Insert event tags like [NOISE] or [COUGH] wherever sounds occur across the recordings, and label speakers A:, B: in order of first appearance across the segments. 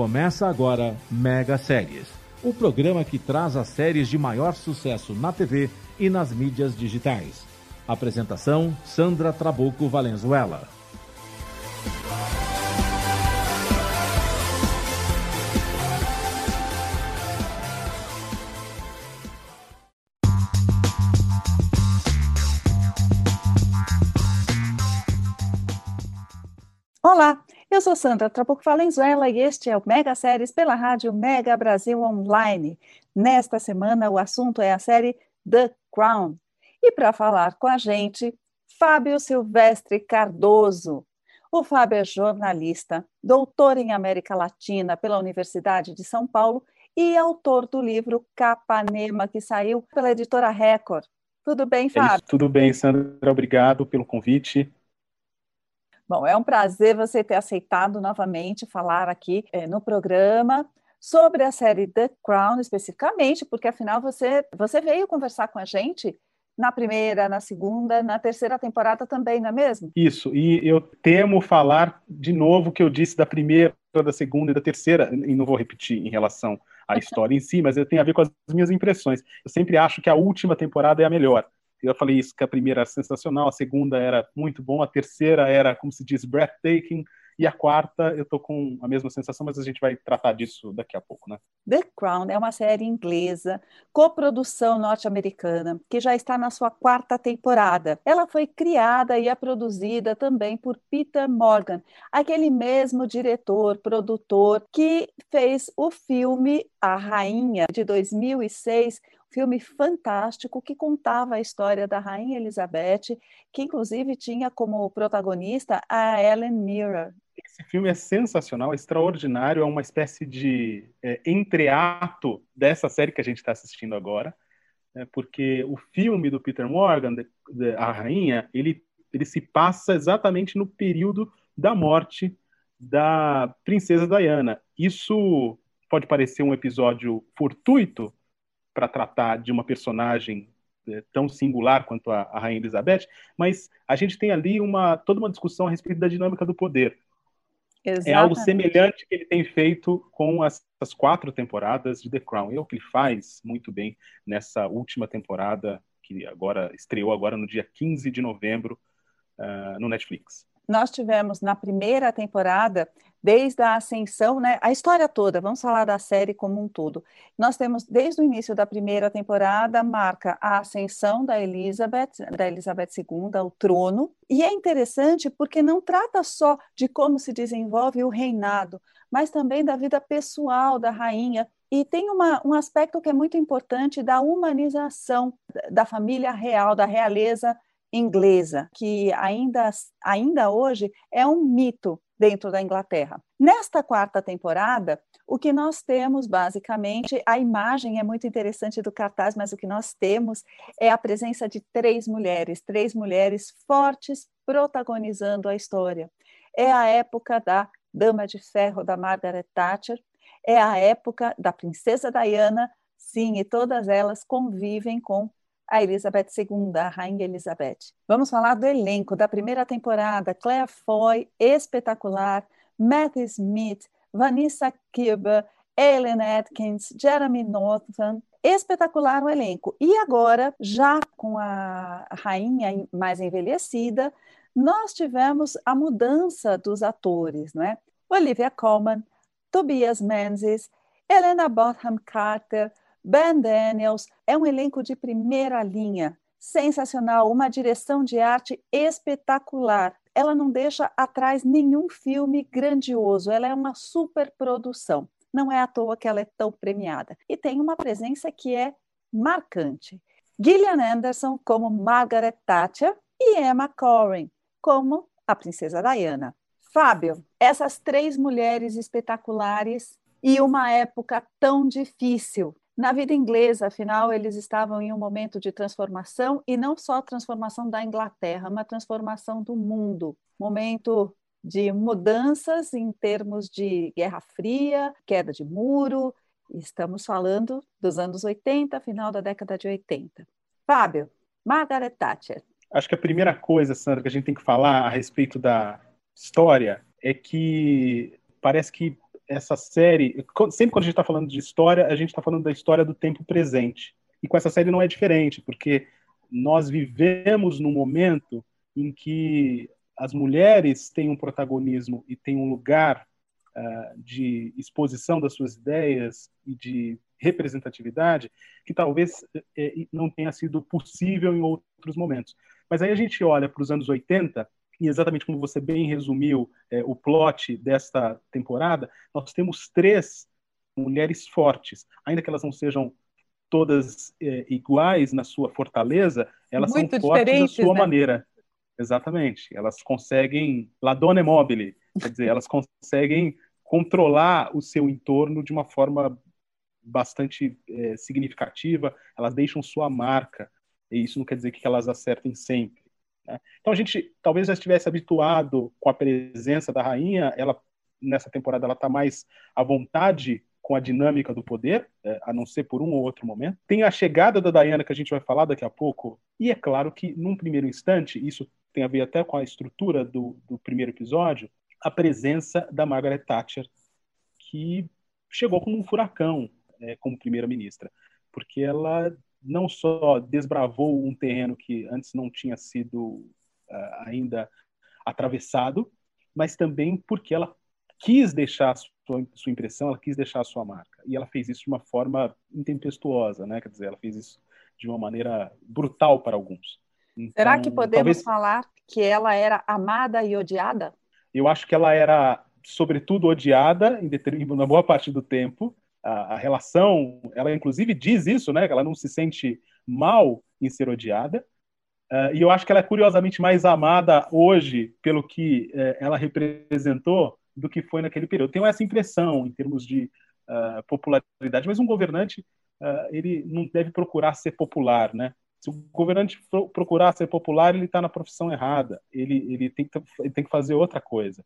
A: Começa agora Mega Séries, o programa que traz as séries de maior sucesso na TV e nas mídias digitais. Apresentação: Sandra Trabuco Valenzuela.
B: Eu sou Sandra Trabuco Valenzuela e este é o Mega Séries pela rádio Mega Brasil Online. Nesta semana o assunto é a série The Crown. E para falar com a gente, Fábio Silvestre Cardoso. O Fábio é jornalista, doutor em América Latina pela Universidade de São Paulo e autor do livro Capanema, que saiu pela editora Record. Tudo bem, Fábio? É
C: tudo bem, Sandra. Obrigado pelo convite.
B: Bom, é um prazer você ter aceitado novamente falar aqui é, no programa sobre a série The Crown especificamente, porque afinal você, você veio conversar com a gente na primeira, na segunda, na terceira temporada também, não é mesmo?
C: Isso, e eu temo falar de novo o que eu disse da primeira, da segunda e da terceira, e não vou repetir em relação à história em si, mas tem a ver com as minhas impressões. Eu sempre acho que a última temporada é a melhor eu falei isso, que a primeira era sensacional, a segunda era muito bom, a terceira era, como se diz, breathtaking, e a quarta eu tô com a mesma sensação, mas a gente vai tratar disso daqui a pouco, né?
B: The Crown é uma série inglesa, coprodução norte-americana, que já está na sua quarta temporada. Ela foi criada e é produzida também por Peter Morgan, aquele mesmo diretor, produtor que fez o filme A Rainha de 2006, filme fantástico que contava a história da Rainha Elizabeth, que inclusive tinha como protagonista a Ellen Mirror.
C: Esse filme é sensacional, extraordinário, é uma espécie de é, entreato dessa série que a gente está assistindo agora, né, porque o filme do Peter Morgan, de, de, A Rainha, ele, ele se passa exatamente no período da morte da princesa Diana. Isso pode parecer um episódio fortuito, para tratar de uma personagem é, tão singular quanto a, a, Rainha Elizabeth, mas a gente tem ali uma toda uma discussão a respeito da dinâmica do poder. Exatamente. É algo semelhante que ele tem feito com as, as quatro temporadas de The Crown. É o que ele faz muito bem nessa última temporada que agora estreou agora no dia 15 de novembro uh, no Netflix
B: nós tivemos na primeira temporada, desde a ascensão, né, a história toda, vamos falar da série como um todo. Nós temos, desde o início da primeira temporada, marca a ascensão da Elizabeth, da Elizabeth II ao trono, e é interessante porque não trata só de como se desenvolve o reinado, mas também da vida pessoal da rainha, e tem uma, um aspecto que é muito importante da humanização da família real, da realeza inglesa, que ainda, ainda hoje é um mito dentro da Inglaterra. Nesta quarta temporada, o que nós temos basicamente, a imagem é muito interessante do cartaz, mas o que nós temos é a presença de três mulheres, três mulheres fortes protagonizando a história. É a época da Dama de Ferro da Margaret Thatcher, é a época da Princesa Diana, sim, e todas elas convivem com a Elizabeth II, a Rainha Elizabeth. Vamos falar do elenco da primeira temporada. Claire Foy, espetacular. Matt Smith, Vanessa Kirby, Ellen Atkins, Jeremy Norton. Espetacular o elenco. E agora, já com a rainha mais envelhecida, nós tivemos a mudança dos atores, não é? Olivia Colman, Tobias Menzies, Helena Bonham Carter, Ben Daniels é um elenco de primeira linha, sensacional, uma direção de arte espetacular. Ela não deixa atrás nenhum filme grandioso, ela é uma superprodução. Não é à toa que ela é tão premiada. E tem uma presença que é marcante. Gillian Anderson como Margaret Thatcher e Emma Corrin como a princesa Diana. Fábio, essas três mulheres espetaculares e uma época tão difícil na vida inglesa, afinal, eles estavam em um momento de transformação, e não só transformação da Inglaterra, mas transformação do mundo. Momento de mudanças em termos de Guerra Fria, queda de muro, estamos falando dos anos 80, final da década de 80. Fábio, Margaret Thatcher.
C: Acho que a primeira coisa, Sandra, que a gente tem que falar a respeito da história é que parece que essa série, sempre quando a gente está falando de história, a gente está falando da história do tempo presente. E com essa série não é diferente, porque nós vivemos num momento em que as mulheres têm um protagonismo e têm um lugar uh, de exposição das suas ideias e de representatividade que talvez é, não tenha sido possível em outros momentos. Mas aí a gente olha para os anos 80 e exatamente como você bem resumiu é, o plot desta temporada, nós temos três mulheres fortes, ainda que elas não sejam todas é, iguais na sua fortaleza, elas Muito são fortes da sua né? maneira. Exatamente. Elas conseguem la donna mobile, quer dizer, elas conseguem controlar o seu entorno de uma forma bastante é, significativa, elas deixam sua marca, e isso não quer dizer que elas acertem sempre. Né? Então a gente talvez já estivesse habituado com a presença da rainha, ela nessa temporada ela está mais à vontade com a dinâmica do poder, é, a não ser por um ou outro momento. Tem a chegada da Diana que a gente vai falar daqui a pouco, e é claro que num primeiro instante, isso tem a ver até com a estrutura do, do primeiro episódio, a presença da Margaret Thatcher, que chegou como um furacão é, como primeira-ministra, porque ela não só desbravou um terreno que antes não tinha sido uh, ainda atravessado, mas também porque ela quis deixar a sua, sua, impressão, ela quis deixar a sua marca. E ela fez isso de uma forma intempestuosa, né? Quer dizer, ela fez isso de uma maneira brutal para alguns.
B: Então, Será que podemos talvez... falar que ela era amada e odiada?
C: Eu acho que ela era, sobretudo, odiada em uma boa parte do tempo, a, a, relação, ela inclusive diz isso, né? Que ela não se sente mal em ser odiada. Uh, e eu acho que ela é curiosamente mais amada hoje pelo que uh, ela representou do que foi naquele período. Eu tenho essa impressão em termos de uh, popularidade, mas um governante ele não deve procurar ser popular, né? Se o governante procurar ser popular, ele está na profissão errada. Ele, ele, tem que, ele tem que fazer outra coisa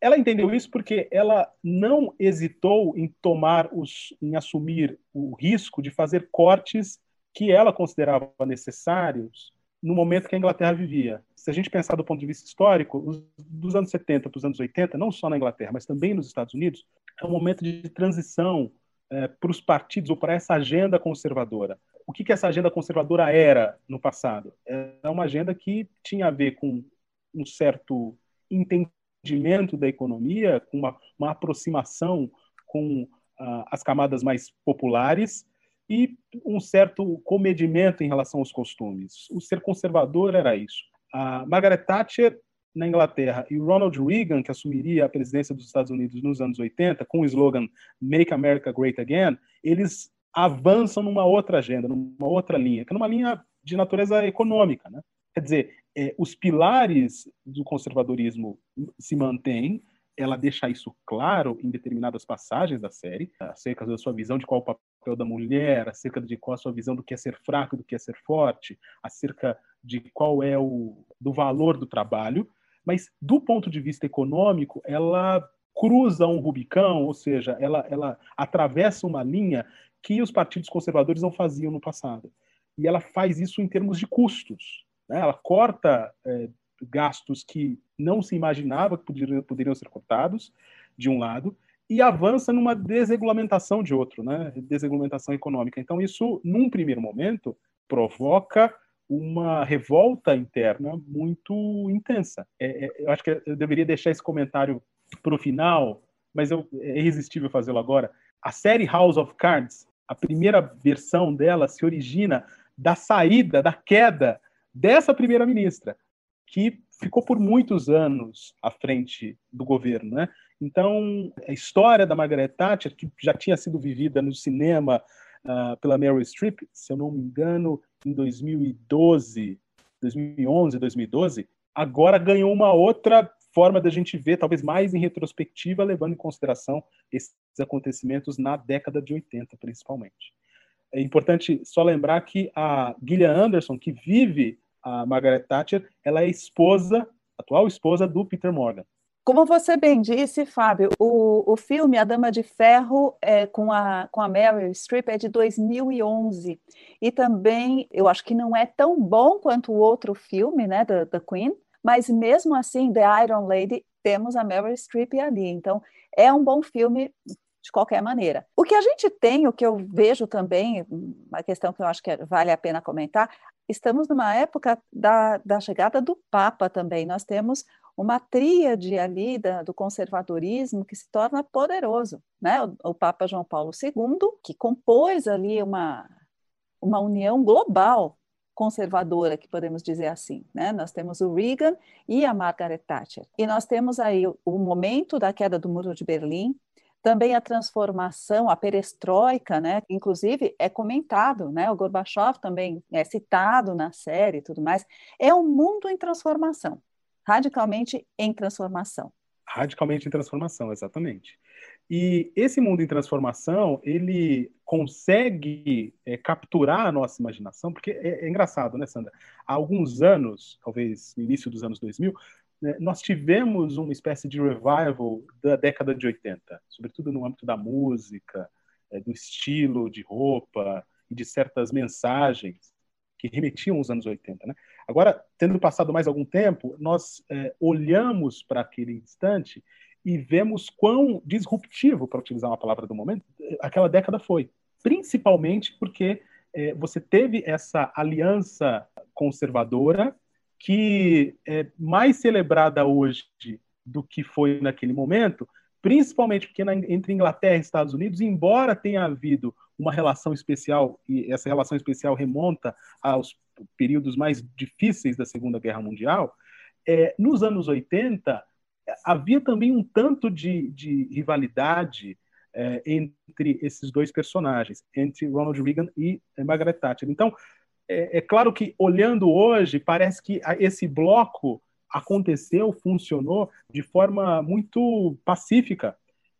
C: ela entendeu isso porque ela não hesitou em tomar os, em assumir o risco de fazer cortes que ela considerava necessários no momento que a Inglaterra vivia. Se a gente pensar do ponto de vista histórico, dos anos 70 para os anos 80, não só na Inglaterra, mas também nos Estados Unidos, é um momento de transição é, para os partidos ou para essa agenda conservadora. O que, que essa agenda conservadora era no passado? Era uma agenda que tinha a ver com um certo entendimento da economia, com uma, uma aproximação com uh, as camadas mais populares e um certo comedimento em relação aos costumes. O ser conservador era isso. A Margaret Thatcher na Inglaterra e o Ronald Reagan, que assumiria a presidência dos Estados Unidos nos anos 80, com o slogan Make America Great Again, eles avançam numa outra agenda, numa outra linha, que é numa linha de natureza econômica. Né? Quer dizer, é, os pilares do conservadorismo se mantêm, ela deixa isso claro em determinadas passagens da série, acerca da sua visão de qual é o papel da mulher, acerca de qual a sua visão do que é ser fraco e do que é ser forte, acerca de qual é o do valor do trabalho, mas do ponto de vista econômico, ela cruza um rubicão, ou seja, ela, ela atravessa uma linha que os partidos conservadores não faziam no passado. E ela faz isso em termos de custos. Né? Ela corta é, gastos que não se imaginava que poderiam, poderiam ser cortados, de um lado, e avança numa desregulamentação de outro, né? desregulamentação econômica. Então, isso, num primeiro momento, provoca uma revolta interna muito intensa. É, é, eu acho que eu deveria deixar esse comentário para o final, mas eu, é irresistível fazê-lo agora. A série House of Cards, a primeira versão dela se origina da saída, da queda dessa primeira-ministra, que ficou por muitos anos à frente do governo. Né? Então, a história da Margaret Thatcher, que já tinha sido vivida no cinema uh, pela Meryl Streep, se eu não me engano, em 2012, 2011, 2012, agora ganhou uma outra forma da gente ver, talvez mais em retrospectiva, levando em consideração esses acontecimentos na década de 80, principalmente. É importante só lembrar que a Gillian Anderson, que vive a Margaret Thatcher, ela é esposa, atual esposa do Peter Morgan.
B: Como você bem disse, Fábio, o, o filme A Dama de Ferro é, com, a, com a Meryl Streep é de 2011. E também, eu acho que não é tão bom quanto o outro filme, né, da, da Queen, mas mesmo assim, The Iron Lady temos a Meryl Streep ali. Então, é um bom filme de qualquer maneira. O que a gente tem, o que eu vejo também, uma questão que eu acho que vale a pena comentar, estamos numa época da, da chegada do Papa também. Nós temos uma tríade ali da, do conservadorismo que se torna poderoso. Né? O, o, Papa João Paulo II, que compôs ali uma, uma união global conservadora, que podemos dizer assim. Né? Nós temos o Reagan e a Margaret Thatcher. E nós temos aí o, momento da queda do Muro de Berlim, também a transformação, a perestroika, né? Inclusive é comentado, né? O Gorbachev também é citado na série e tudo mais. É um mundo em transformação, radicalmente em transformação.
C: Radicalmente em transformação, exatamente. E esse mundo em transformação, ele consegue é, capturar a nossa imaginação, porque é, é, engraçado, né, Sandra? Há alguns anos, talvez no início dos anos 2000, né, nós tivemos uma espécie de revival da década de 80, sobretudo no âmbito da música, é, do estilo de roupa e de certas mensagens que remetiam aos anos 80. Né? Agora, tendo passado mais algum tempo, nós é, olhamos para aquele instante e vemos quão disruptivo, para utilizar uma palavra do momento, aquela década foi. Principalmente porque é, você teve essa aliança conservadora que é mais celebrada hoje do que foi naquele momento, principalmente porque na, entre Inglaterra e Estados Unidos, embora tenha havido uma relação especial, e essa relação especial remonta aos períodos mais difíceis da Segunda Guerra Mundial, é, nos anos 80 havia também um tanto de, de rivalidade é, entre esses dois personagens, entre Ronald Reagan e Margaret Thatcher. Então, é, é claro que, olhando hoje, parece que esse bloco aconteceu, funcionou de forma muito pacífica,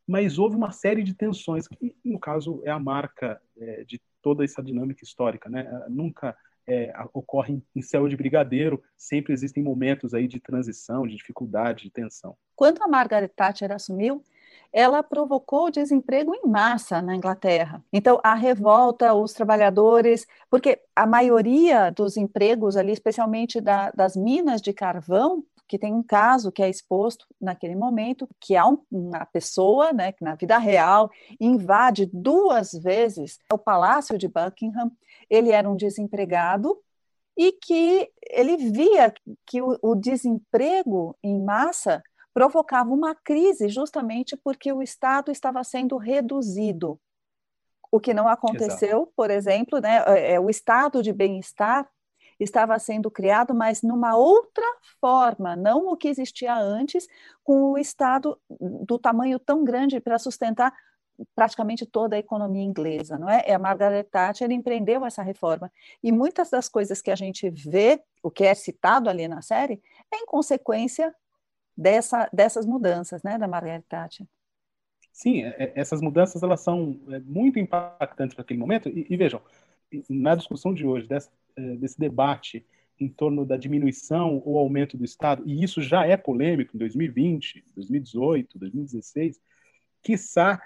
C: mas houve uma série de tensões, que, no caso, é a marca é, de toda essa dinâmica histórica. Né? Nunca é, ocorre em céu de brigadeiro, sempre existem momentos aí de transição, de dificuldade, de tensão.
B: Quando a Margaret Thatcher assumiu, ela provocou desemprego em massa na Inglaterra. Então, a revolta, os trabalhadores, porque a maioria dos empregos ali, especialmente da, das minas de carvão, que tem um caso que é exposto naquele momento, que há um, uma pessoa, né, que na vida real invade duas vezes o palácio de Buckingham. Ele era um desempregado e que ele via que o, o desemprego em massa provocava uma crise justamente porque o Estado estava sendo reduzido. O que não aconteceu, Exato. por exemplo, né, é, é, o estado de bem-estar estava sendo criado, mas numa outra forma, não o que existia antes, com o Estado do tamanho tão grande para sustentar praticamente toda a economia inglesa, não é? E a Margaret Thatcher empreendeu essa reforma. E muitas das coisas que a gente vê, o que é citado ali na série, é em consequência dessa, dessas mudanças, né, da Margaret Thatcher.
C: Sim, é, é, essas mudanças elas são é, muito impactantes para aquele momento. E, e, vejam, na discussão de hoje, dessa, desse debate em torno da diminuição ou aumento do Estado, e isso já é polêmico em 2020, 2018, 2016, quiçá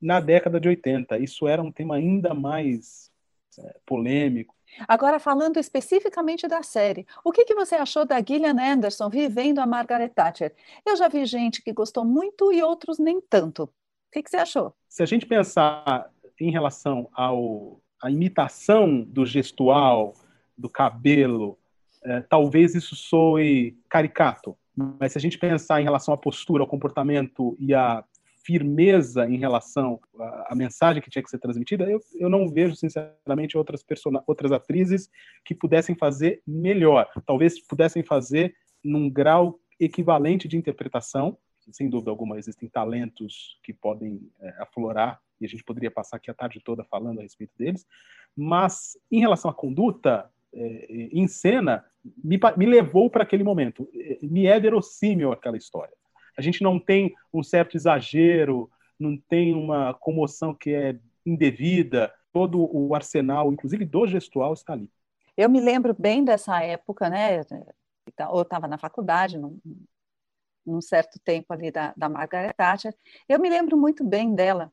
C: na década de 80. Isso era um tema ainda mais é, polêmico,
B: Agora, falando especificamente da série, o que, que você achou da Gillian Anderson vivendo a Margaret Thatcher? Eu já vi gente que gostou muito e outros nem tanto. O que, que você achou?
C: Se a gente pensar em relação ao, à imitação do gestual, do cabelo, é, talvez isso soe caricato. Mas se a gente pensar em relação à postura, ao comportamento e à firmeza em relação à, à, mensagem que tinha que ser transmitida, eu, eu não vejo, sinceramente, outras, outras atrizes que pudessem fazer melhor. Talvez pudessem fazer num grau equivalente de interpretação. Sem dúvida alguma, existem talentos que podem é, aflorar e a gente poderia passar aqui a tarde toda falando a respeito deles. Mas, em relação à conduta, é, em cena, me, me levou para aquele momento. É, me é verossímil aquela história. A gente não tem um certo exagero, não tem uma comoção que é indevida, todo o arsenal, inclusive do gestual, está ali.
B: Eu me lembro bem dessa época, né? Eu estava na faculdade, num, num, certo tempo ali da, da Margaret Thatcher. Eu me lembro muito bem dela.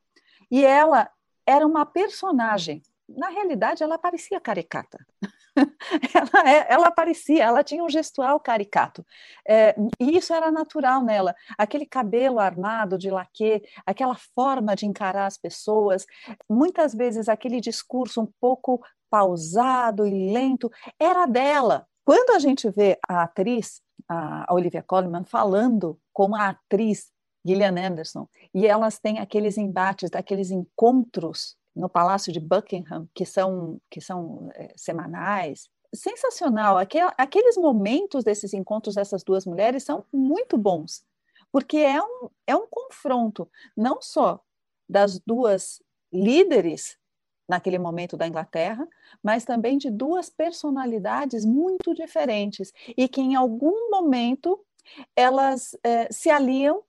B: E ela era uma personagem. Na realidade, ela parecia caricata. [LAUGHS] [LAUGHS] ela, é, ela aparecia, ela tinha um gestual caricato. É, e isso era natural nela. Aquele cabelo armado de laque, aquela forma de encarar as pessoas, muitas vezes aquele discurso um pouco pausado e lento, era dela. Quando a gente vê a atriz, a Olivia Colman, falando como a atriz Gillian Anderson, e elas têm aqueles embates, aqueles encontros no Palácio de Buckingham, que são, que são é, semanais. Sensacional. Aquel, aqueles momentos desses encontros dessas duas mulheres são muito bons, porque é um, é um confronto, não só das duas líderes naquele momento da Inglaterra, mas também de duas personalidades muito diferentes e que em algum momento elas é, se aliam,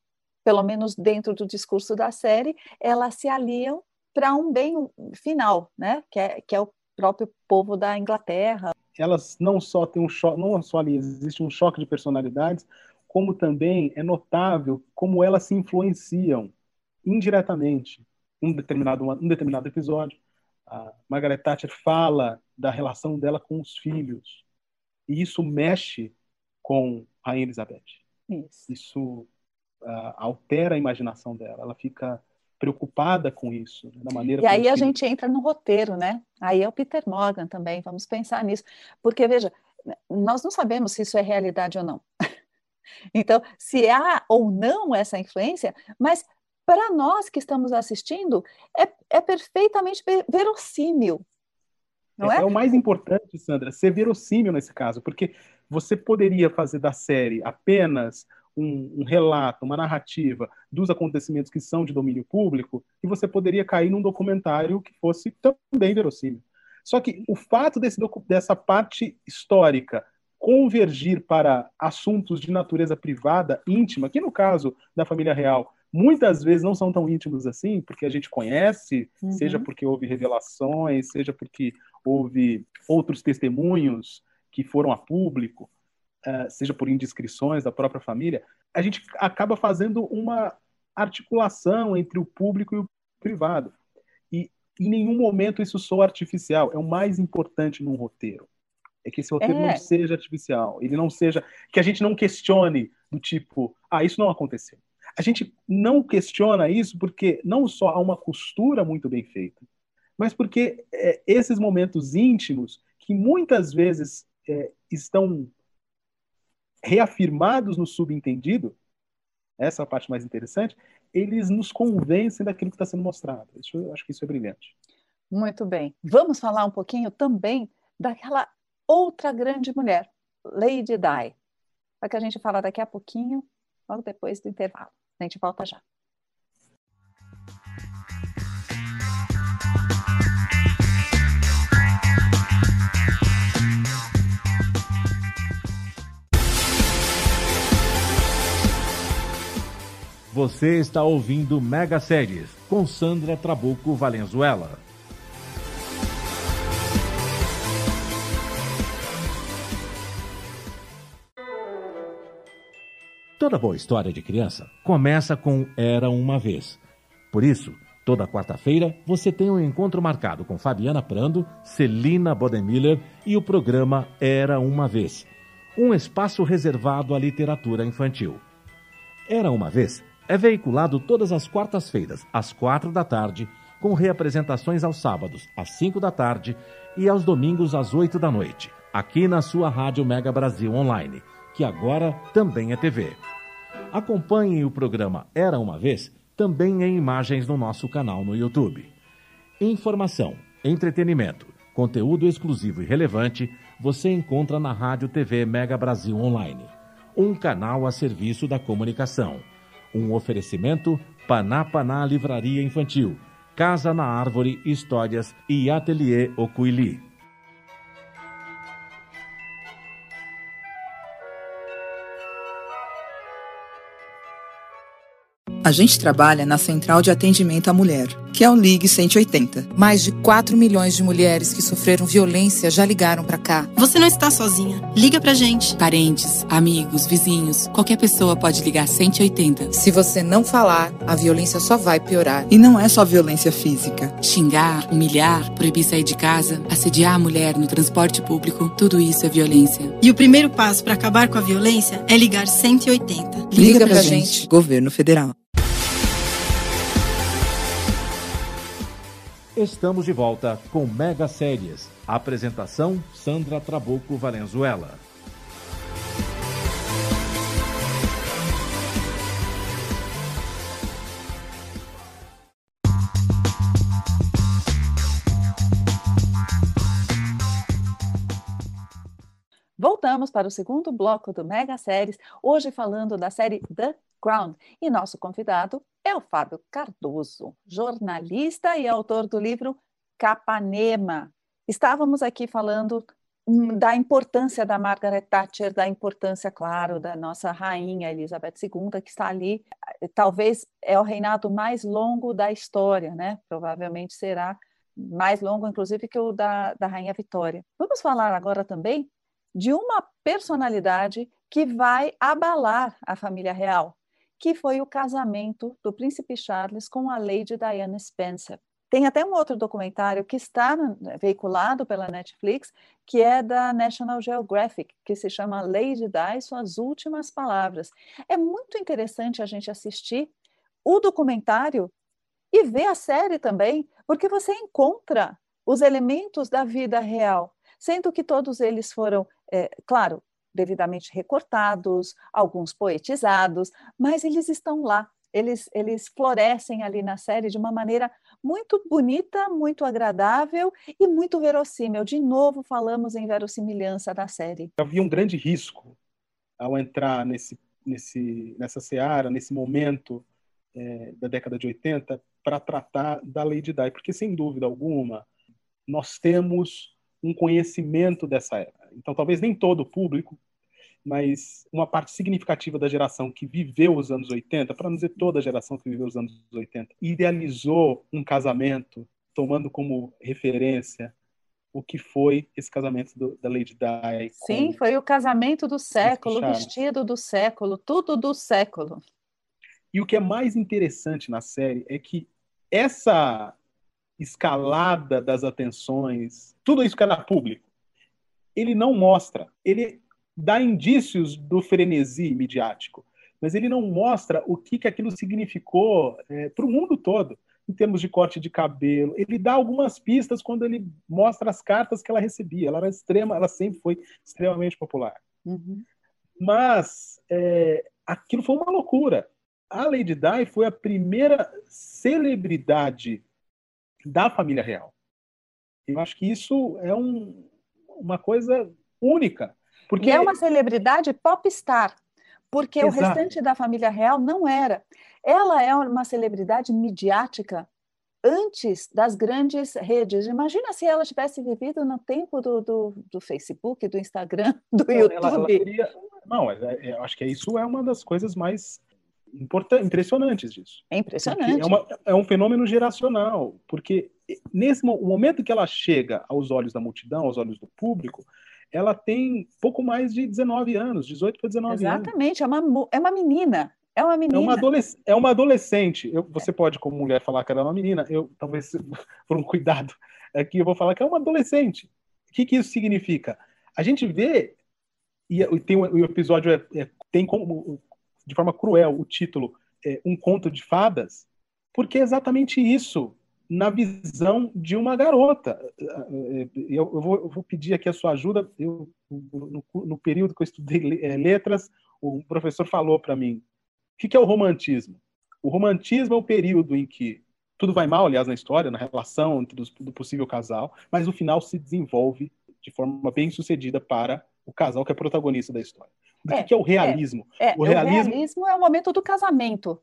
B: pelo menos dentro do discurso da série, elas se aliam para um bem final, né? Que é, que é o próprio povo da Inglaterra.
C: Elas não só têm um choque, não só ali existe um choque de personalidades, como também é notável como elas se influenciam indiretamente. Um determinado, um determinado episódio, a Margaret Thatcher fala da relação dela com os filhos. E isso mexe com a Rainha Elizabeth.
B: Isso,
C: isso uh, altera a imaginação dela. Ela fica preocupada com isso, né, da maneira.
B: E aí a gente entra no roteiro, né? Aí é o Peter Morgan também. Vamos pensar nisso, porque veja, nós não sabemos se isso é realidade ou não. [LAUGHS] então, se há ou não essa influência, mas para nós que estamos assistindo é, é perfeitamente verossímil. Não é,
C: é? é o mais importante, Sandra, ser verossímil nesse caso, porque você poderia fazer da série apenas um, um, relato, uma narrativa dos acontecimentos que são de domínio público, e você poderia cair num documentário que fosse também verossímil. Só que o fato desse, dessa parte histórica convergir para assuntos de natureza privada, íntima, que no caso da família real muitas vezes não são tão íntimos assim, porque a gente conhece, uhum. seja porque houve revelações, seja porque houve outros testemunhos que foram a público, seja por indiscrições da própria família, a gente acaba fazendo uma articulação entre o público e o privado. E em nenhum momento isso soa artificial. É o mais importante num roteiro. É que esse roteiro é. não seja artificial. Ele não seja. Que a gente não questione do tipo, ah, isso não aconteceu. A gente não questiona isso porque não só há uma costura muito bem feita, mas porque é, esses momentos íntimos, que muitas vezes é, estão reafirmados no subentendido, essa é a parte mais interessante, eles nos convencem daquilo que está sendo mostrado. Isso, eu acho que isso é brilhante.
B: Muito bem. Vamos falar um pouquinho também daquela outra grande mulher, Lady Di, para que a gente fala daqui a pouquinho, logo depois do intervalo. A gente volta já.
A: Você está ouvindo Mega Séries com Sandra Trabuco Valenzuela. Toda boa história de criança começa com Era uma vez. Por isso, toda quarta-feira você tem um encontro marcado com Fabiana Prando, Celina Bodemiller e o programa Era uma vez, um espaço reservado à literatura infantil. Era uma vez é veiculado todas as quartas-feiras, às quatro da tarde, com reapresentações aos sábados, às cinco da tarde e aos domingos, às oito da noite, aqui na sua Rádio Mega Brasil Online, que agora também é TV. Acompanhe o programa Era uma Vez também em imagens no nosso canal no YouTube. Informação, entretenimento, conteúdo exclusivo e relevante você encontra na Rádio TV Mega Brasil Online, um canal a serviço da comunicação um oferecimento Panapaná Livraria Infantil, Casa na Árvore Histórias e Ateliê Ocuili.
D: A gente trabalha na Central de Atendimento à Mulher que é o Ligue 180.
E: Mais de 4 milhões de mulheres que sofreram violência já ligaram para cá.
F: Você não está sozinha. Liga pra gente.
E: Parentes, amigos, vizinhos, qualquer pessoa pode ligar 180. Se você não falar, a violência só vai piorar.
D: E não é só violência física.
E: Xingar, humilhar, proibir sair de casa, assediar a mulher no transporte público, tudo isso é violência.
F: E o primeiro passo para acabar com a violência é ligar 180.
D: Liga, Liga pra, pra gente. gente. Governo Federal.
A: Estamos de volta com Mega Séries. Apresentação: Sandra Trabuco Valenzuela.
B: Para o segundo bloco do Mega Séries, hoje falando da série The Crown. E nosso convidado é o Fábio Cardoso, jornalista e autor do livro Capanema. Estávamos aqui falando hum, da importância da Margaret Thatcher, da importância, claro, da nossa rainha Elizabeth II, que está ali. Talvez é o reinado mais longo da história, né? Provavelmente será mais longo, inclusive, que o da, da Rainha Vitória. Vamos falar agora também de uma personalidade que vai abalar a família real, que foi o casamento do príncipe Charles com a Lady Diana Spencer. Tem até um outro documentário que está veiculado pela Netflix, que é da National Geographic, que se chama Lady Di, Suas Últimas Palavras. É muito interessante a gente assistir o documentário e ver a série também, porque você encontra os elementos da vida real, sendo que todos eles foram, é, claro, devidamente recortados, alguns poetizados, mas eles estão lá. Eles, eles florescem ali na série de uma maneira muito bonita, muito agradável e muito verossímil. De novo, falamos em verossimilhança da série.
C: Havia um grande risco ao entrar nesse, nesse, nessa seara, nesse momento é, da década de 80, para tratar da Lady Di, porque, sem dúvida alguma, nós temos um conhecimento dessa era. Então, talvez nem todo o público mas uma parte significativa da geração que viveu os anos 80, para não dizer toda a geração que viveu os anos 80, idealizou um casamento tomando como referência o que foi esse casamento do, da Lady Di.
B: Sim, foi o casamento do século, o vestido do século, tudo do século.
C: E o que é mais interessante na série é que essa escalada das atenções, tudo isso que era público, ele não mostra. Ele dá indícios do frenesi midiático, mas ele não mostra o que, que aquilo significou é, para o mundo todo, em termos de corte de cabelo. Ele dá algumas pistas quando ele mostra as cartas que ela recebia. Ela era extrema, ela sempre foi extremamente popular. Uhum. Mas é, aquilo foi uma loucura. A Lady Di foi a primeira celebridade da família real. Eu acho que isso é um, uma coisa única.
B: Porque... E é uma celebridade popstar, porque Exato. o restante da família real não era. Ela é uma celebridade midiática antes das grandes redes. Imagina se ela tivesse vivido no tempo do, do, do Facebook, do Instagram, [LAUGHS] do não, YouTube. Ela, ela teria...
C: Não, é, é, eu acho que isso é uma das coisas mais impressionantes disso.
B: É impressionante.
C: É, uma, é, um fenômeno geracional, porque nesse momento que ela chega aos olhos da multidão, aos olhos do público, ela tem pouco mais de 19 anos, 18 para 19
B: Exatamente, anos. Exatamente, é uma, é uma menina. É uma menina.
C: É uma, adolesc é uma adolescente. Eu, você pode, como mulher, falar que ela é uma menina. Eu, talvez, [LAUGHS] por um cuidado aqui, eu vou falar que é uma adolescente. O que, que isso significa? A gente vê, e tem o episódio é, é, tem como, de forma cruel, o título é, Um Conto de Fadas, porque é exatamente isso na visão de uma garota. Eu, eu, vou, eu vou, pedir aqui a sua ajuda. Eu, no, no, período que eu estudei é, letras, o professor falou para mim: o que, que é o romantismo? O romantismo é o período em que tudo vai mal, aliás, na história, na relação entre os, do possível casal, mas no final se desenvolve de forma bem sucedida para o casal que é protagonista da história. O é, que, é o realismo?
B: É, é, o, realismo... o realismo é o momento do casamento.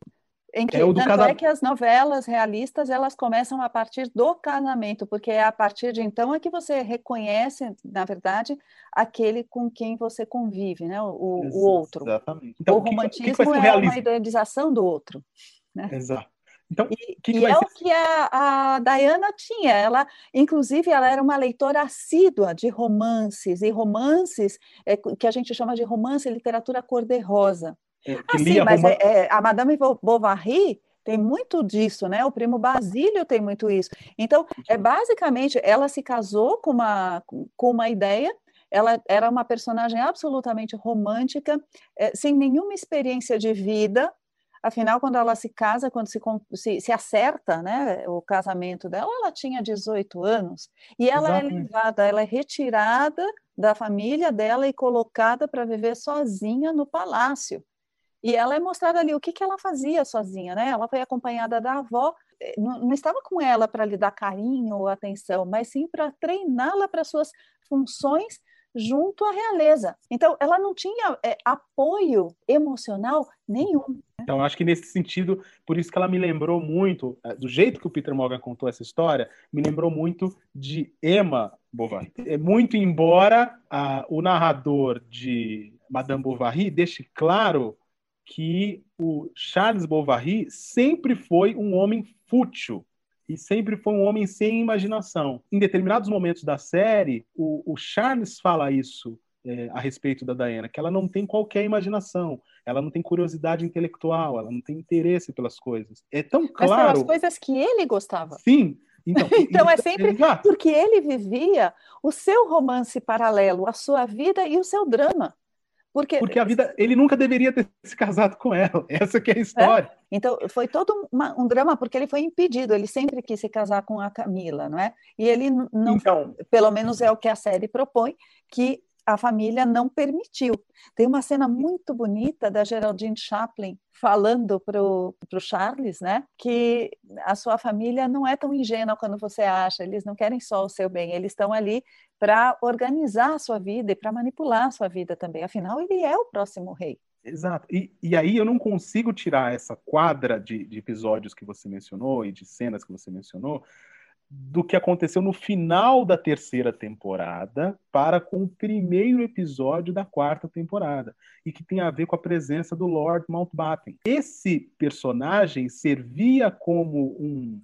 B: Em que, é o do tanto casa... é que as novelas realistas elas começam a partir do casamento, porque é a partir de então é que você reconhece, na verdade, aquele com quem você convive, né? o, o outro. Exatamente. Então, o romantismo é uma idealização do outro. Né?
C: Exato. Então,
B: e, que que e é ser? o que a, a Diana tinha. Ela, inclusive, ela era uma leitora assídua de romances e romances é, que a gente chama de romance e literatura cor-de-rosa. É, ah, sim, mas é, é, a Madame Bovary tem muito disso, né? O primo Basílio tem muito isso. Então, é basicamente, ela se casou com uma, com uma ideia, ela era uma personagem absolutamente romântica, é, sem nenhuma experiência de vida, Afinal, quando ela se casa, quando se, se, se, acerta né, o casamento dela, ela tinha 18 anos. E ela é Exatamente. é levada, ela é retirada da família dela e colocada para viver sozinha no palácio. E ela é mostrada ali o que, que ela fazia sozinha, né? Ela foi acompanhada da avó, eh, não, não estava com ela para lhe dar carinho ou atenção, mas sim para treiná-la para suas funções junto à realeza. Então, ela não tinha é, apoio emocional nenhum.
C: Então, acho que nesse sentido, por isso que ela me lembrou muito, eh, do jeito que o Peter Morgan contou essa história, me lembrou muito de Emma Bovary. É muito embora a, o narrador de Madame Bovary deixe claro que o Charles Bovary sempre foi um homem fútil e sempre foi um homem sem imaginação. Em determinados momentos da série, o, o Charles fala isso é, a respeito da Diana, que ela não tem qualquer imaginação, ela não tem curiosidade intelectual, ela não tem interesse pelas coisas. É tão claro. Mas
B: pelas coisas que ele gostava.
C: Sim.
B: Então, [LAUGHS] então é sempre exato. porque ele vivia o seu romance paralelo, a sua vida e o seu drama.
C: Porque, porque a vida, ele nunca deveria ter [LAUGHS] se casado com ela. Essa que é a história. É?
B: Então, foi todo uma, um drama, porque ele foi impedido. Ele sempre quis se casar com a Camila, não é? E ele não, então, pelo menos é o que a série propõe, que a família não permitiu. Tem uma cena muito bonita da Geraldine Chaplin falando para o Charles, né, que a sua família não é tão ingênua quando você acha, eles não querem só o seu bem, eles estão ali para organizar a sua vida e para manipular a sua vida também. Afinal, ele é o próximo rei.
C: Exato. E, e aí eu não consigo tirar essa quadra de, de episódios que você mencionou e de cenas que você mencionou do que aconteceu no final da terceira temporada para com o primeiro episódio da quarta temporada e que tem a ver com a presença do Lord Mountbatten. Esse personagem servia como um,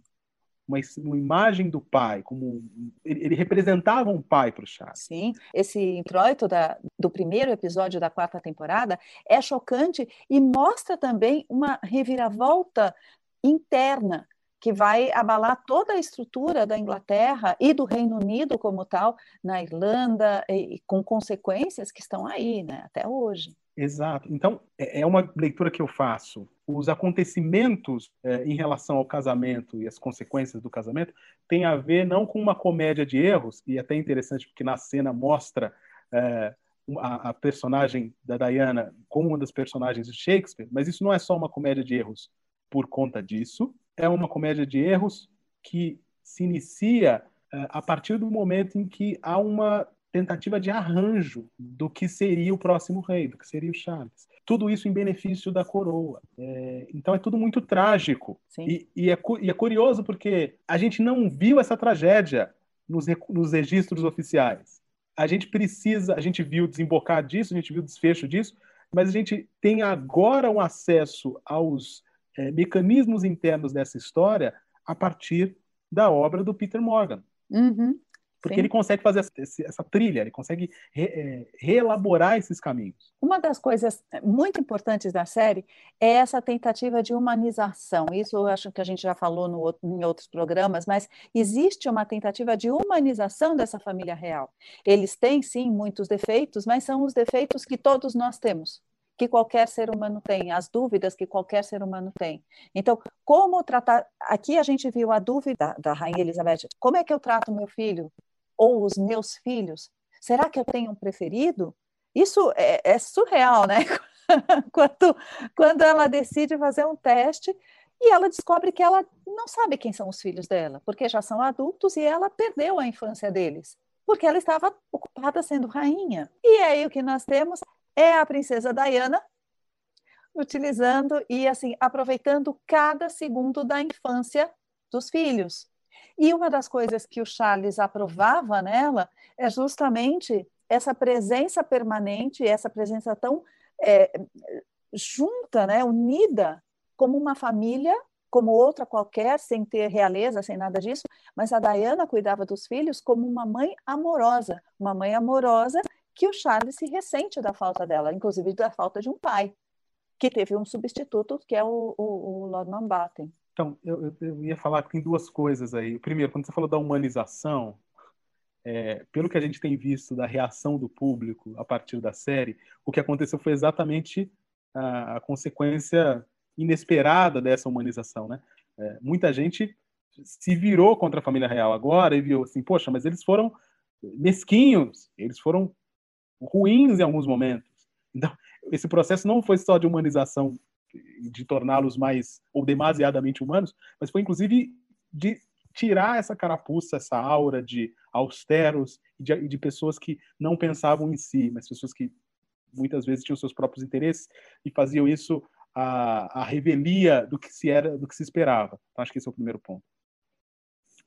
C: uma, uma, imagem do pai, como ele, ele representava um pai para o Charles.
B: Sim, esse introito da, do primeiro episódio da quarta temporada é chocante e mostra também uma reviravolta interna que vai abalar toda a estrutura da Inglaterra e do Reino Unido como tal, na Irlanda, e, com consequências que estão aí, né, até hoje.
C: Exato. Então, é, é uma leitura que eu faço. Os acontecimentos é, em relação ao casamento e as consequências do casamento têm a ver não com uma comédia de erros, e é até interessante porque na cena mostra a, a, personagem da Diana como uma das personagens de Shakespeare, mas isso não é só uma comédia de erros por conta disso, é uma comédia de erros que se inicia uh, a partir do momento em que há uma tentativa de arranjo do que seria o próximo rei, do que seria o Charles. Tudo isso em benefício da coroa. É, então é tudo muito trágico. E, e, é, e, é, curioso porque a gente não viu essa tragédia nos, nos registros oficiais. A gente precisa, a gente viu desembocar disso, a gente viu o desfecho disso, mas a gente tem agora um acesso aos é, mecanismos internos dessa história a partir da obra do Peter Morgan.
B: Uhum,
C: porque sim. ele consegue fazer essa, essa trilha, ele consegue re, é, reelaborar esses caminhos.
B: Uma das coisas muito importantes da série é essa tentativa de humanização. Isso eu acho que a gente já falou no, em outros programas, mas existe uma tentativa de humanização dessa família real. Eles têm, sim, muitos defeitos, mas são os defeitos que todos nós temos que qualquer ser humano tem, as dúvidas que qualquer ser humano tem. Então, como tratar. Aqui a gente viu a dúvida da Rainha Elizabeth: como é que eu trato meu filho? Ou os meus filhos? Será que eu tenho um preferido? Isso é, é surreal, né? [LAUGHS] quando, quando ela decide fazer um teste e ela descobre que ela não sabe quem são os filhos dela, porque já são adultos e ela perdeu a infância deles, porque ela estava ocupada sendo rainha. E aí o que nós temos é a princesa Diana, utilizando e assim aproveitando cada segundo da infância dos filhos. E uma das coisas que o Charles aprovava nela é justamente essa presença permanente, essa presença tão é, junta, né, unida, como uma família como outra qualquer, sem ter realeza, sem nada disso, mas a Diana cuidava dos filhos como uma mãe amorosa, uma mãe amorosa que o Charles se ressente da falta dela, inclusive da falta de um pai, que teve um substituto, que é o, o, o Lord Mountbatten.
C: Então, eu, eu, ia falar que tem duas coisas aí. Primeiro, quando você falou da humanização, é, pelo que a gente tem visto da reação do público a partir da série, o que aconteceu foi exatamente a, a consequência inesperada dessa humanização, né? É, muita gente se virou contra a família real agora e viu assim, poxa, mas eles foram mesquinhos, eles foram ruins em alguns momentos. Então, esse processo não foi só de humanização, de torná-los mais ou demasiadamente humanos, mas foi inclusive de tirar essa carapuça, essa aura de austeros e de, de, pessoas que não pensavam em si, mas pessoas que muitas vezes tinham seus próprios interesses e faziam isso a, a revelia do que se era, do que se esperava. Então, acho que esse é o primeiro ponto.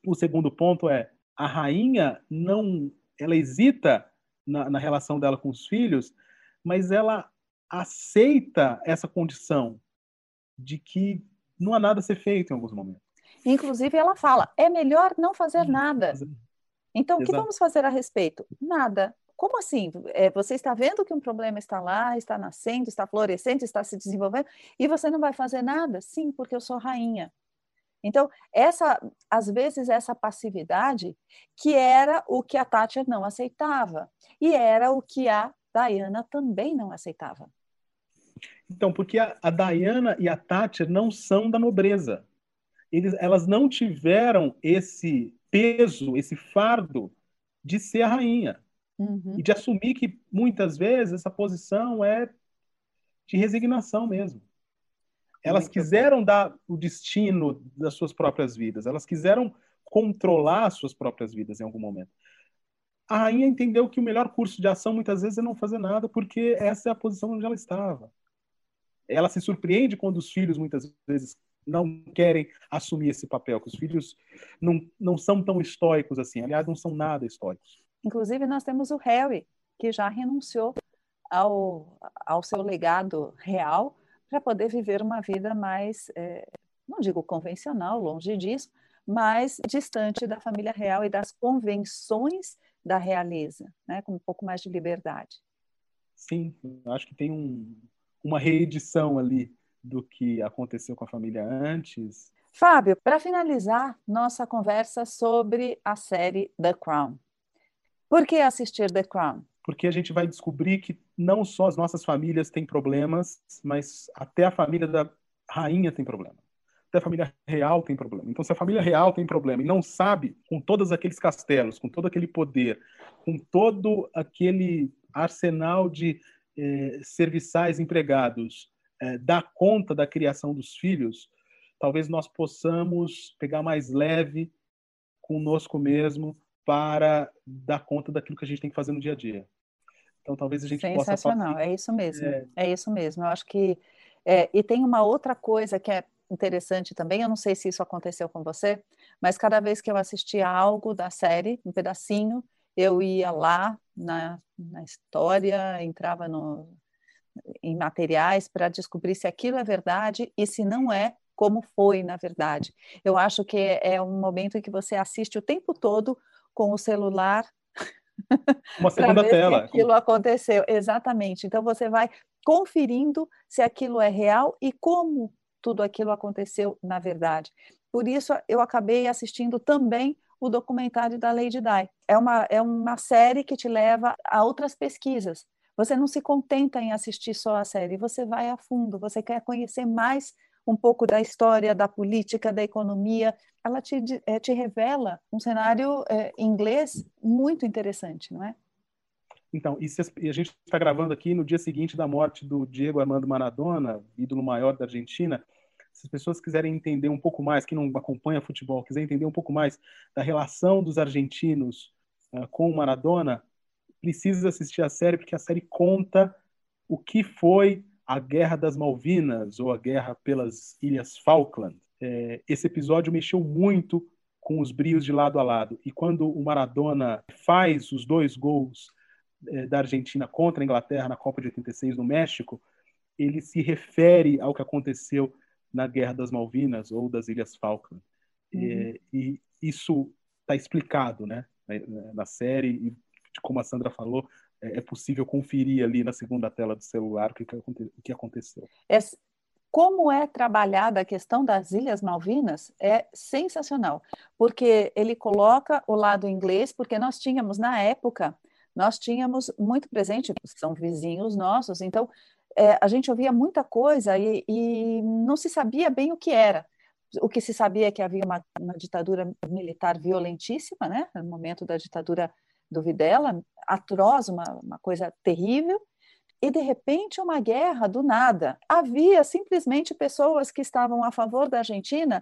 C: O segundo ponto é a rainha não, ela hesita na, na relação dela com os filhos, mas ela aceita essa condição de que não há nada a ser feito em alguns momentos.
B: Inclusive, ela fala: é melhor não fazer nada. Então, Exato. o que vamos fazer a respeito? Nada. Como assim? É, você está vendo que um problema está lá, está nascendo, está florescendo, está se desenvolvendo, e você não vai fazer nada? Sim, porque eu sou rainha. Então, essa, às vezes, essa passividade, que era o que a Thatcher não aceitava, e era o que a Diana também não aceitava.
C: Então, porque a, a Diana e a Thatcher não são da nobreza. Eles, elas não tiveram esse peso, esse fardo de ser a rainha. Uhum. E de assumir que muitas vezes essa posição é de resignação mesmo. Elas quiseram dar o destino das suas próprias vidas, elas quiseram controlar as suas próprias vidas em algum momento. A rainha entendeu que o melhor curso de ação muitas vezes é não fazer nada, porque essa é a posição onde ela estava. Ela se surpreende quando os filhos muitas vezes não querem assumir esse papel, que os filhos não, não são tão estoicos assim, aliás, não são nada estoicos.
B: Inclusive, nós temos o Harry, que já renunciou ao, ao seu legado real para poder viver uma vida mais, é, não digo convencional, longe disso, mas distante da família real e das convenções da realeza, né, com um pouco mais de liberdade.
C: Sim, acho que tem um, uma reedição ali do que aconteceu com a família antes.
B: Fábio, para finalizar nossa conversa sobre a série The Crown, por que assistir The Crown?
C: Porque a gente vai descobrir que não só as nossas famílias têm problemas, mas até a família da rainha tem problema. Até a família real tem problema. Então, se a família real tem problema e não sabe, com todos aqueles castelos, com todo aquele poder, com todo aquele arsenal de eh, serviçais empregados, eh, dar conta da criação dos filhos, talvez nós possamos pegar mais leve conosco mesmo para dar conta daquilo que a gente tem que fazer no dia a dia. Então, talvez a gente
B: possa... Sensacional, é isso mesmo, é... é isso mesmo. Eu acho que... É, e tem uma outra coisa que é interessante também, eu não sei se isso aconteceu com você, mas cada vez que eu assistia algo da série, um pedacinho, eu ia lá na, na história, entrava no, em materiais para descobrir se aquilo é verdade e se não é, como foi na verdade. Eu acho que é um momento em que você assiste o tempo todo com o celular.
C: Uma segunda tela.
B: Se aquilo aconteceu, exatamente. Então você vai conferindo se aquilo é real e como tudo aquilo aconteceu na verdade. Por isso eu acabei assistindo também o documentário da Lady Di. É uma, é uma série que te leva a outras pesquisas. Você não se contenta em assistir só a série, você vai a fundo, você quer conhecer mais um pouco da história, da política, da economia, ela te, é, te revela um cenário é, inglês muito interessante, não é?
C: Então, e, se, e a gente está gravando aqui no dia seguinte da morte do Diego Armando Maradona, ídolo maior da Argentina. Se as pessoas quiserem entender um pouco mais, que não acompanha futebol, quiser entender um pouco mais da relação dos argentinos uh, com o Maradona, precisa assistir a série, porque a série conta o que foi a Guerra das Malvinas ou a Guerra pelas Ilhas Falkland. É, esse episódio mexeu muito com os brios de lado a lado. E quando o Maradona faz os dois gols é, da Argentina contra a Inglaterra na Copa de 86 no México, ele se refere ao que aconteceu na Guerra das Malvinas ou das Ilhas Falkland. Uhum. E, e, isso está explicado né, na série, e como a Sandra falou, é, é possível conferir ali na segunda tela do celular o que, o que aconteceu.
B: É, como é trabalhada a questão das Ilhas Malvinas é sensacional, porque ele coloca o lado inglês, porque nós tínhamos, na época, nós tínhamos muito presente, são vizinhos nossos, então é, a gente ouvia muita coisa e, e, não se sabia bem o que era. O que se sabia é que havia uma, uma ditadura militar violentíssima, né, no momento da ditadura do Videla, atroz, uma, uma coisa terrível, e de repente uma guerra do nada. Havia simplesmente pessoas que estavam a favor da Argentina,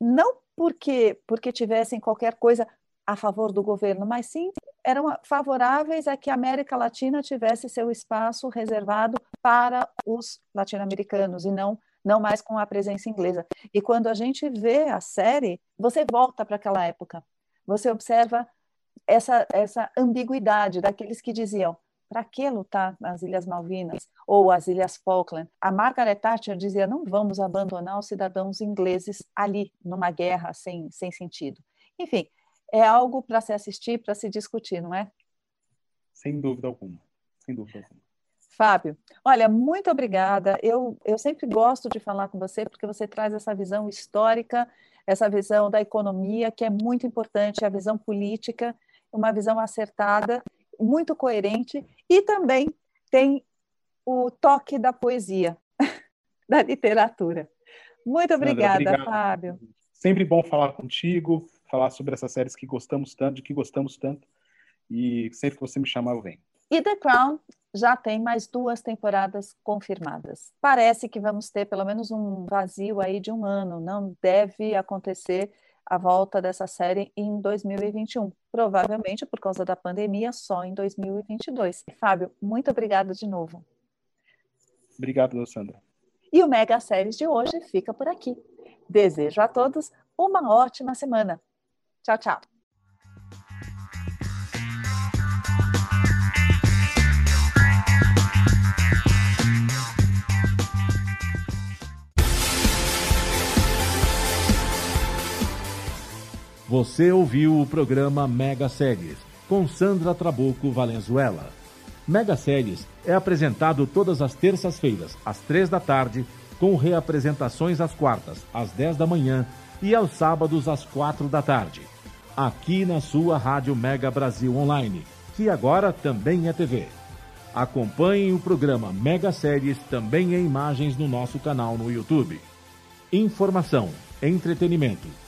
B: não porque porque tivessem qualquer coisa a favor do governo, mas sim eram favoráveis a que a América Latina tivesse seu espaço reservado para os latino-americanos e não não mais com a presença inglesa. E quando a gente vê a série, você volta para aquela época. Você observa essa essa ambiguidade daqueles que diziam para que lutar nas Ilhas Malvinas ou as Ilhas Falkland? A Margaret Thatcher dizia: não vamos abandonar os cidadãos ingleses ali, numa guerra sem, sem sentido. Enfim, é algo para se assistir, para se discutir, não é?
C: Sem dúvida alguma. Sem dúvida alguma.
B: Fábio, olha, muito obrigada. Eu, eu sempre gosto de falar com você porque você traz essa visão histórica, essa visão da economia, que é muito importante, a visão política, uma visão acertada muito coerente e também tem o toque da poesia, [LAUGHS] da literatura. Muito obrigada, Fábio.
C: Sempre bom falar contigo, falar sobre essas séries que gostamos tanto, de que gostamos tanto. E sempre que você me chamar, eu venho.
B: E The Crown já tem mais duas temporadas confirmadas. Parece que vamos ter pelo menos um vazio aí de um ano. Não deve acontecer a volta dessa série em 2021, provavelmente por causa da pandemia só em 2022. Fábio, muito obrigada de novo.
C: Obrigado, Sandra.
B: E o Mega Séries de hoje fica por aqui. Desejo a todos uma ótima semana. Tchau, tchau.
A: Você ouviu o programa Mega Séries com Sandra Trabuco Valenzuela. Mega Séries é apresentado todas as terças-feiras, às três da tarde, com reapresentações às quartas, às dez da manhã e aos sábados, às quatro da tarde. Aqui na sua Rádio Mega Brasil Online, que agora também é TV. Acompanhe o programa Mega Séries também em imagens no nosso canal no YouTube. Informação, entretenimento,